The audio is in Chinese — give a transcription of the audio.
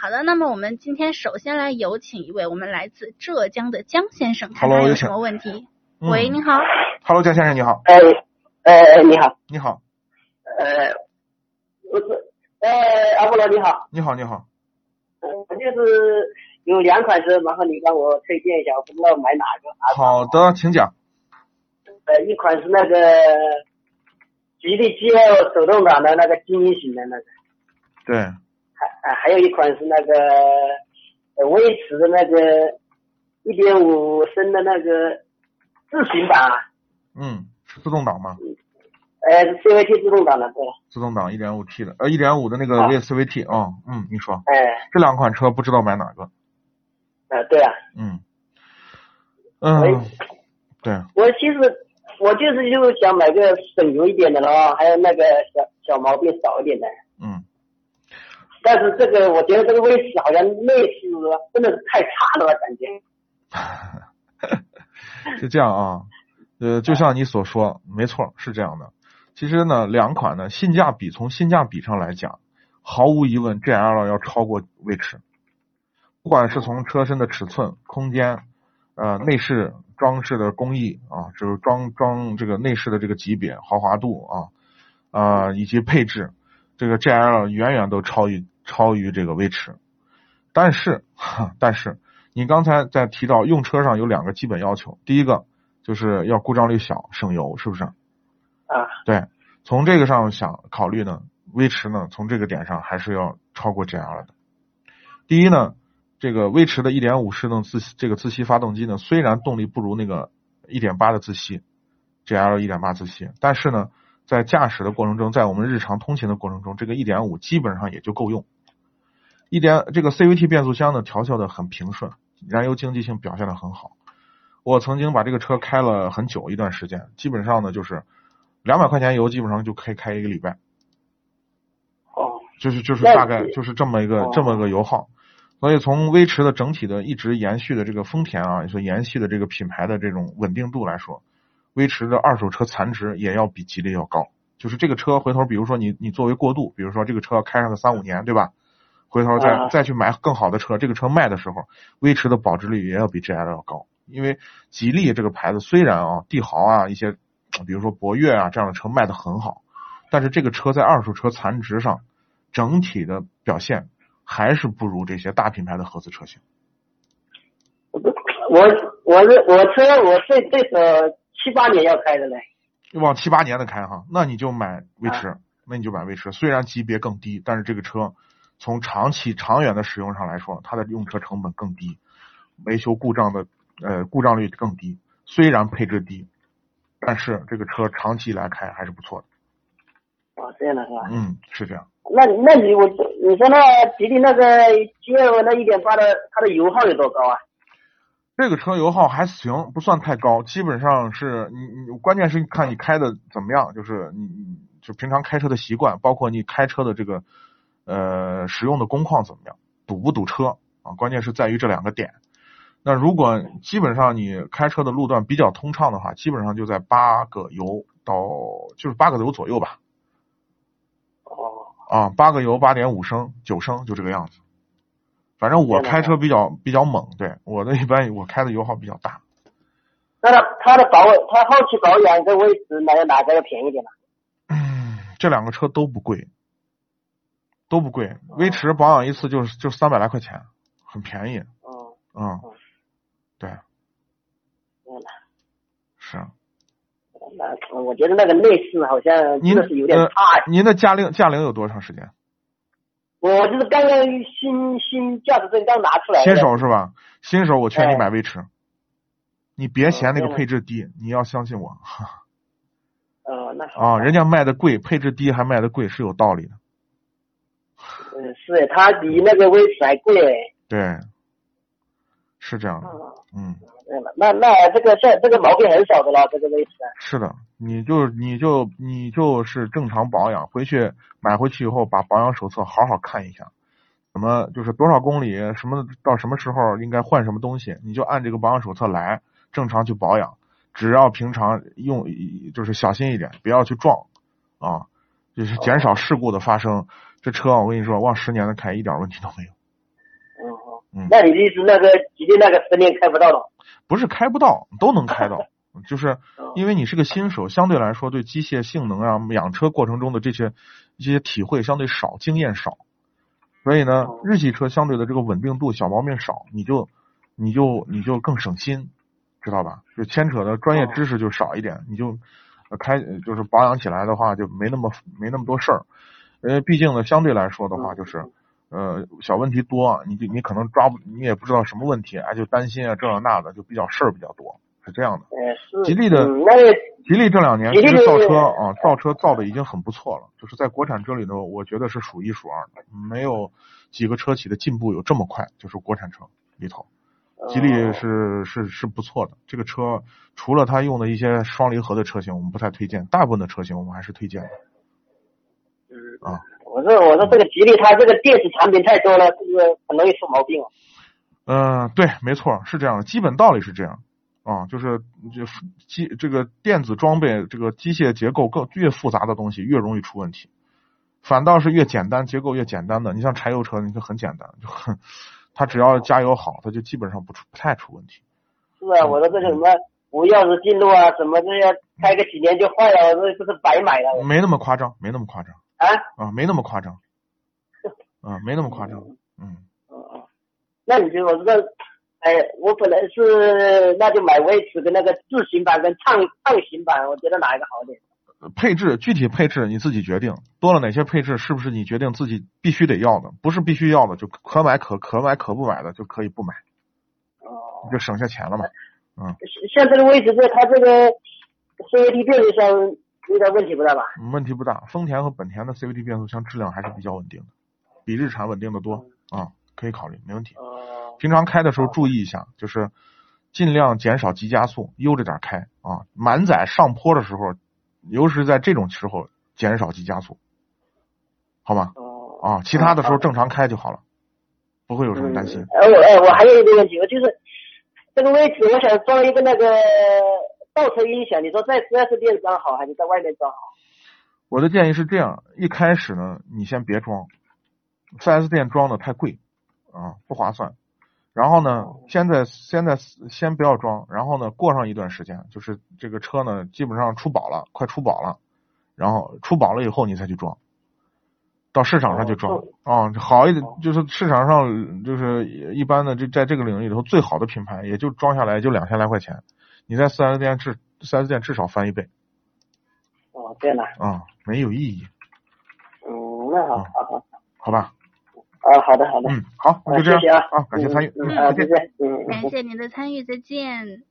好的，那么我们今天首先来有请一位我们来自浙江的江先生，看 Hello，看有什么问题。嗯喂，你好。Hello，江先生你好，哎，呃，你好，你好，呃，我是，呃，阿波罗你好，你好，你好。呃，我就是有两款车，麻烦你帮我推荐一下，我不知道买哪个。啊好的，请讲。呃，一款是那个吉利 GL 手动挡的那个精英型的那个，对，还啊还有一款是那个呃威驰的那个一点五升的那个自行版啊，嗯，是自动挡吗？呃是 CVT 自动挡的，对，自动挡一点五 T 的，呃一点五的那个啊 VCVT 哦，嗯，你说哎、这两款车不知道买哪个？呃对啊，嗯，喂嗯，对，我其实我就是就想买个省油一点的了，还有那个小小毛病少一点的。嗯，但是这个我觉得这个威驰好像内饰真的是太差了，感觉。是这样啊，呃，就像你所说，没错，是这样的。其实呢，两款呢，性价比从性价比上来讲，毫无疑问，GL 要超过威驰。不管是从车身的尺寸、空间、呃内饰装饰的工艺啊，就是装装这个内饰的这个级别、豪华度啊，啊以及配置，这个 GL 远远都超于超于这个威驰。但是，哈 但是你刚才在提到用车上有两个基本要求，第一个就是要故障率小、省油，是不是？啊，对，从这个上想考虑呢，威驰呢从这个点上还是要超过 GL 的。第一呢，这个威驰的1.5适动自这个自吸发动机呢，虽然动力不如那个1.8的自吸，GL 1.8自吸，但是呢，在驾驶的过程中，在我们日常通勤的过程中，这个1.5基本上也就够用。一点这个 CVT 变速箱呢调校的很平顺，燃油经济性表现的很好。我曾经把这个车开了很久一段时间，基本上呢就是两百块钱油，基本上就可以开一个礼拜，哦，就是就是大概就是这么一个哦这么个油耗。所以从威驰的整体的一直延续的这个丰田啊，所延续的这个品牌的这种稳定度来说，威驰的二手车残值也要比吉利要高。就是这个车回头，比如说你你作为过渡，比如说这个车要开上个三五年，对吧？回头再、啊再去买更好的车，这个车卖的时候，威驰的保值率也要比 GL 要高。因为吉利这个牌子虽然啊帝豪啊一些，比如说博越啊这样的车卖的很好，但是这个车在二手车残值上整体的表现还是不如这些大品牌的合资车型。我我是我车我最最少七八年要开的嘞。往七八年的开哈，那你就买威驰，那你就买威驰。虽然级别更低，但是这个车从长期长远的使用上来说，它的用车成本更低，维修故障的呃故障率更低。虽然配置低，但是这个车长期来开还是不错的。哦，这样的是吧？嗯，是这样。那那你我你说那吉利那个 GL 那一点八的，它的油耗有多高啊？这个车油耗还行，不算太高，基本上是你你关键是看你开的怎么样，就是你你就平常开车的习惯，包括你开车的这个呃使用的工况怎么样，堵不堵车啊？关键是在于这两个点。那如果基本上你开车的路段比较通畅的话，基本上就在八个油到就是八个油左右吧，哦，啊，八个油八点五升九升就这个样子。反正我开车比较比较猛，对我的一般我开的油耗比较大。那它它的保它后期保养跟威驰哪哪个要便宜点呢？嗯，这两个车都不贵，都不贵。威驰保养一次就是就三百来块钱，很便宜。嗯，嗯嗯，对。是。那我觉得那个内饰好像真您的是有点呃差。您的驾龄驾龄有多长时间？我就是刚刚新新驾驶证刚拿出来。新手是吧？新手我劝你哎买威驰，你别嫌那个配置低，你要相信我哈呃，那好啊，人家卖的贵，配置低还卖的贵是有道理的。嗯，是它比那个威驰还贵诶。对，是这样的。嗯，嗯，那那这个这这个毛病很少的了，这个威驰。是的，你就你就你就是正常保养，回去买回去以后把保养手册好好看一下，什么就是多少公里，什么到什么时候应该换什么东西，你就按这个保养手册来，正常去保养。只要平常用，就是小心一点，不要去撞啊，就是减少事故的发生。这车我跟你说，往十年的开一点问题都没有。嗯，那你的意思那个吉利那个十年开不到了？不是开不到，都能开到，就是哦因为你是个新手，相对来说对机械性能啊、养车过程中的这些一些体会相对少，经验少，所以呢哦，日系车相对的这个稳定度、小毛病少，你就你就你就更省心，知道吧？就牵扯的专业知识就少一点，你就呃开呃就是保养起来的话就没那么没那么多事儿，呃，毕竟呢，相对来说的话就是。呃，小问题多，你就你可能抓不，你也不知道什么问题，哎，就担心啊，这样那的，就比较事儿比较多，是这样的。呃，是。吉利的吉利这两年其实造车啊，造车造的已经很不错了，就是在国产车里头，我觉得是数一数二的，没有几个车企的进步有这么快，就是国产车里头，吉利哦是是是不错的。这个车除了它用的一些双离合的车型，我们不太推荐，大部分的车型我们还是推荐的嗯啊。我说我说这个吉利它这个电子产品太多了，是不是很容易出毛病啊？嗯、对，没错，是这样的，基本道理是这样啊，就是就机这个电子装备，这个机械结构更越复杂的东西越容易出问题，反倒是越简单结构越简单的，你像柴油车，你就很简单，就很，它只要加油好，它就基本上不出不太出问题。是啊，我说这个什么无钥匙进入啊，什么这些开个几年就坏了，这不是白买了没那么夸张，没那么夸张啊？啊，没那么夸张，啊，没那么夸张，嗯。那你就我说，哎，我本来是那就买威驰的那个自行版跟畅畅行版，我觉得哪一个好点？配置具体配置你自己决定，多了哪些配置是不是你决定自己必须得要的？不是必须要的就可买可可买可不买的就可以不买，哦，就省下钱了嘛。嗯像这个威驰这它这个 CVT 变速箱遇到问题不大吧？问题不大。丰田和本田的 CVT 变速箱质量还是比较稳定的，比日产稳定的多啊，可以考虑，没问题。哦，平常开的时候注意一下，就是尽量减少急加速，悠着点开啊。满载上坡的时候，尤其是在这种时候减少急加速，好吗？哦，啊，其他的时候正常开就好了，不会有什么担心。哎，我哎，我还有一个问题，我就是这个位置，我想装一个那个倒车音响，你说在四 S 店装好，还是在外面装好？我的建议是这样：一开始呢，你先别装，四 S 店装的太贵啊，不划算。然后呢，现在现在先不要装，然后呢，过上一段时间，就是这个车呢，基本上出保了，快出保了，然后出保了以后你再去装，到市场上去装啊，好一点就是市场上就是一般的这在这个领域里头最好的品牌，也就装下来就两千来块钱，你在四 S 店至四 S 店至少翻一倍哦，这样的，啊，没有意义，嗯，那好，嗯好好，好吧？啊，好的，好的，嗯，好，那啊就这样谢谢啊啊，感谢参与，嗯，再见感谢您的参与，再见。